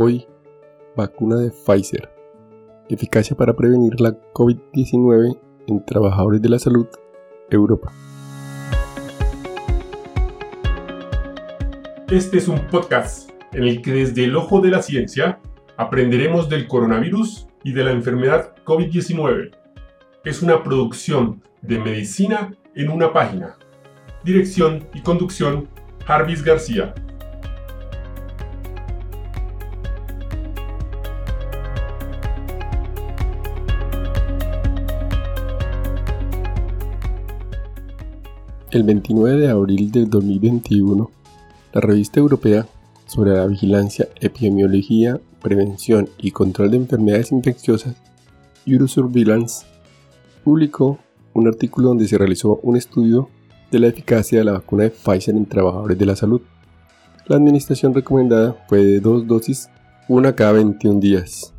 Hoy, vacuna de Pfizer. Eficacia para prevenir la COVID-19 en trabajadores de la salud, Europa. Este es un podcast en el que desde el ojo de la ciencia aprenderemos del coronavirus y de la enfermedad COVID-19. Es una producción de medicina en una página. Dirección y conducción, Jarvis García. El 29 de abril del 2021, la revista europea sobre la vigilancia, epidemiología, prevención y control de enfermedades infecciosas, Eurosurveillance, publicó un artículo donde se realizó un estudio de la eficacia de la vacuna de Pfizer en trabajadores de la salud. La administración recomendada fue de dos dosis, una cada 21 días.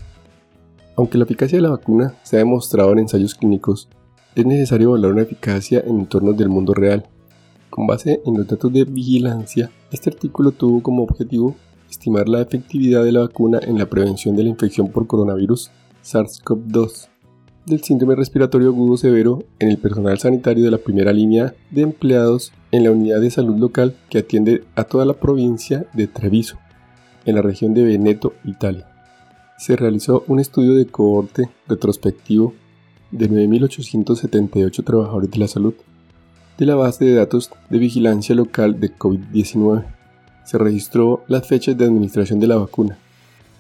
Aunque la eficacia de la vacuna se ha demostrado en ensayos clínicos es necesario evaluar una eficacia en entornos del mundo real. Con base en los datos de vigilancia, este artículo tuvo como objetivo estimar la efectividad de la vacuna en la prevención de la infección por coronavirus SARS-CoV-2 del síndrome respiratorio agudo severo en el personal sanitario de la primera línea de empleados en la unidad de salud local que atiende a toda la provincia de Treviso, en la región de Veneto, Italia. Se realizó un estudio de cohorte retrospectivo de 9.878 trabajadores de la salud de la base de datos de vigilancia local de COVID-19. Se registró las fechas de administración de la vacuna.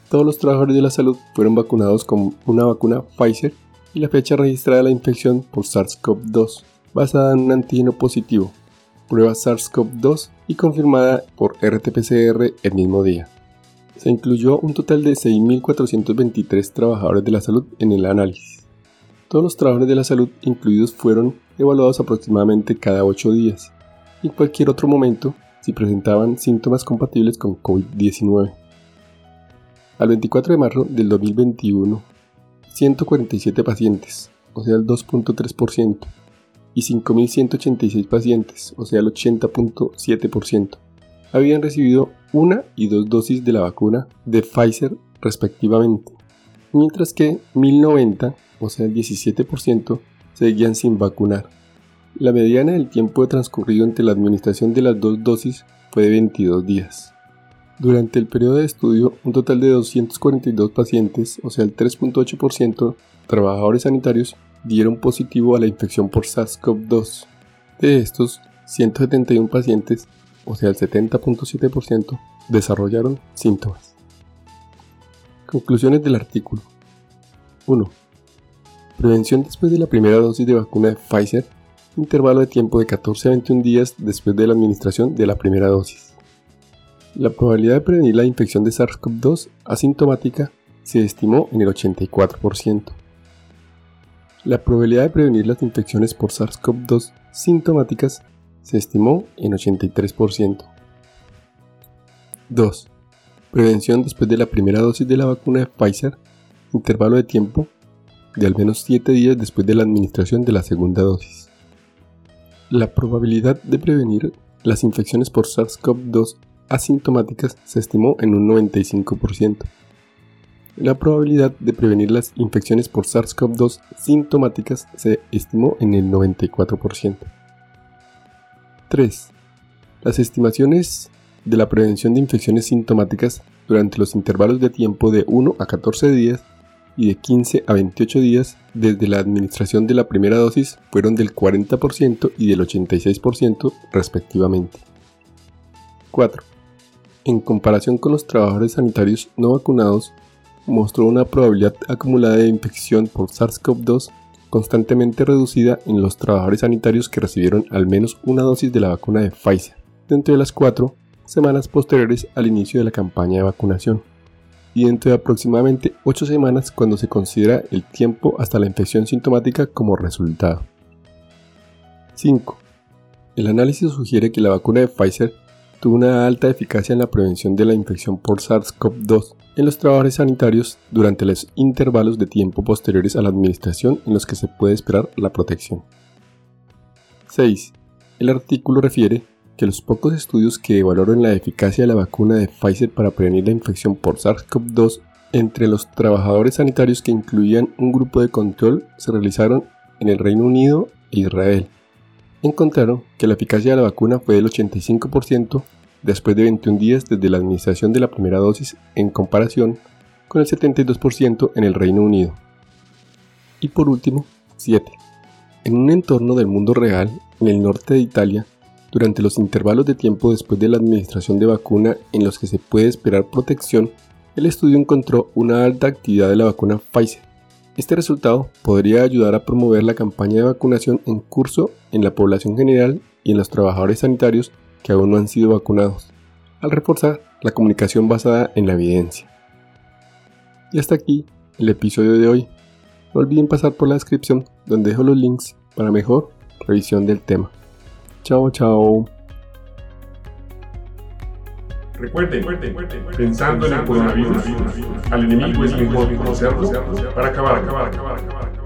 Todos los trabajadores de la salud fueron vacunados con una vacuna Pfizer y la fecha registrada de la infección por SARS-CoV-2, basada en un antígeno positivo, prueba SARS-CoV-2 y confirmada por RT-PCR el mismo día. Se incluyó un total de 6.423 trabajadores de la salud en el análisis. Todos los trabajadores de la salud incluidos fueron evaluados aproximadamente cada 8 días y en cualquier otro momento si presentaban síntomas compatibles con COVID-19. Al 24 de marzo del 2021, 147 pacientes, o sea el 2.3%, y 5.186 pacientes, o sea el 80.7%, habían recibido una y dos dosis de la vacuna de Pfizer respectivamente, mientras que 1.090 o sea el 17%, seguían sin vacunar. La mediana del tiempo transcurrido entre la administración de las dos dosis fue de 22 días. Durante el periodo de estudio, un total de 242 pacientes, o sea el 3.8%, trabajadores sanitarios, dieron positivo a la infección por SARS-CoV-2. De estos, 171 pacientes, o sea el 70.7%, desarrollaron síntomas. Conclusiones del artículo. 1. Prevención después de la primera dosis de vacuna de Pfizer, intervalo de tiempo de 14 a 21 días después de la administración de la primera dosis. La probabilidad de prevenir la infección de SARS-CoV-2 asintomática se estimó en el 84%. La probabilidad de prevenir las infecciones por SARS-CoV-2 sintomáticas se estimó en 83%. 2. Prevención después de la primera dosis de la vacuna de Pfizer, intervalo de tiempo de al menos 7 días después de la administración de la segunda dosis. La probabilidad de prevenir las infecciones por SARS-CoV-2 asintomáticas se estimó en un 95%. La probabilidad de prevenir las infecciones por SARS-CoV-2 sintomáticas se estimó en el 94%. 3. Las estimaciones de la prevención de infecciones sintomáticas durante los intervalos de tiempo de 1 a 14 días y de 15 a 28 días desde la administración de la primera dosis fueron del 40% y del 86% respectivamente. 4. En comparación con los trabajadores sanitarios no vacunados, mostró una probabilidad acumulada de infección por SARS-CoV-2 constantemente reducida en los trabajadores sanitarios que recibieron al menos una dosis de la vacuna de Pfizer, dentro de las cuatro semanas posteriores al inicio de la campaña de vacunación y dentro de aproximadamente 8 semanas cuando se considera el tiempo hasta la infección sintomática como resultado. 5. El análisis sugiere que la vacuna de Pfizer tuvo una alta eficacia en la prevención de la infección por SARS-CoV-2 en los trabajadores sanitarios durante los intervalos de tiempo posteriores a la administración en los que se puede esperar la protección. 6. El artículo refiere que los pocos estudios que evaluaron la eficacia de la vacuna de Pfizer para prevenir la infección por SARS-CoV-2 entre los trabajadores sanitarios que incluían un grupo de control se realizaron en el Reino Unido e Israel. Encontraron que la eficacia de la vacuna fue del 85% después de 21 días desde la administración de la primera dosis en comparación con el 72% en el Reino Unido. Y por último, 7. En un entorno del mundo real, en el norte de Italia, durante los intervalos de tiempo después de la administración de vacuna en los que se puede esperar protección, el estudio encontró una alta actividad de la vacuna Pfizer. Este resultado podría ayudar a promover la campaña de vacunación en curso en la población general y en los trabajadores sanitarios que aún no han sido vacunados, al reforzar la comunicación basada en la evidencia. Y hasta aquí el episodio de hoy. No olviden pasar por la descripción donde dejo los links para mejor revisión del tema. Chao, chao. Recuerden, pensando en el coronavirus, al enemigo es mejor conocerlo para acabar, acabar, acabar, acabar.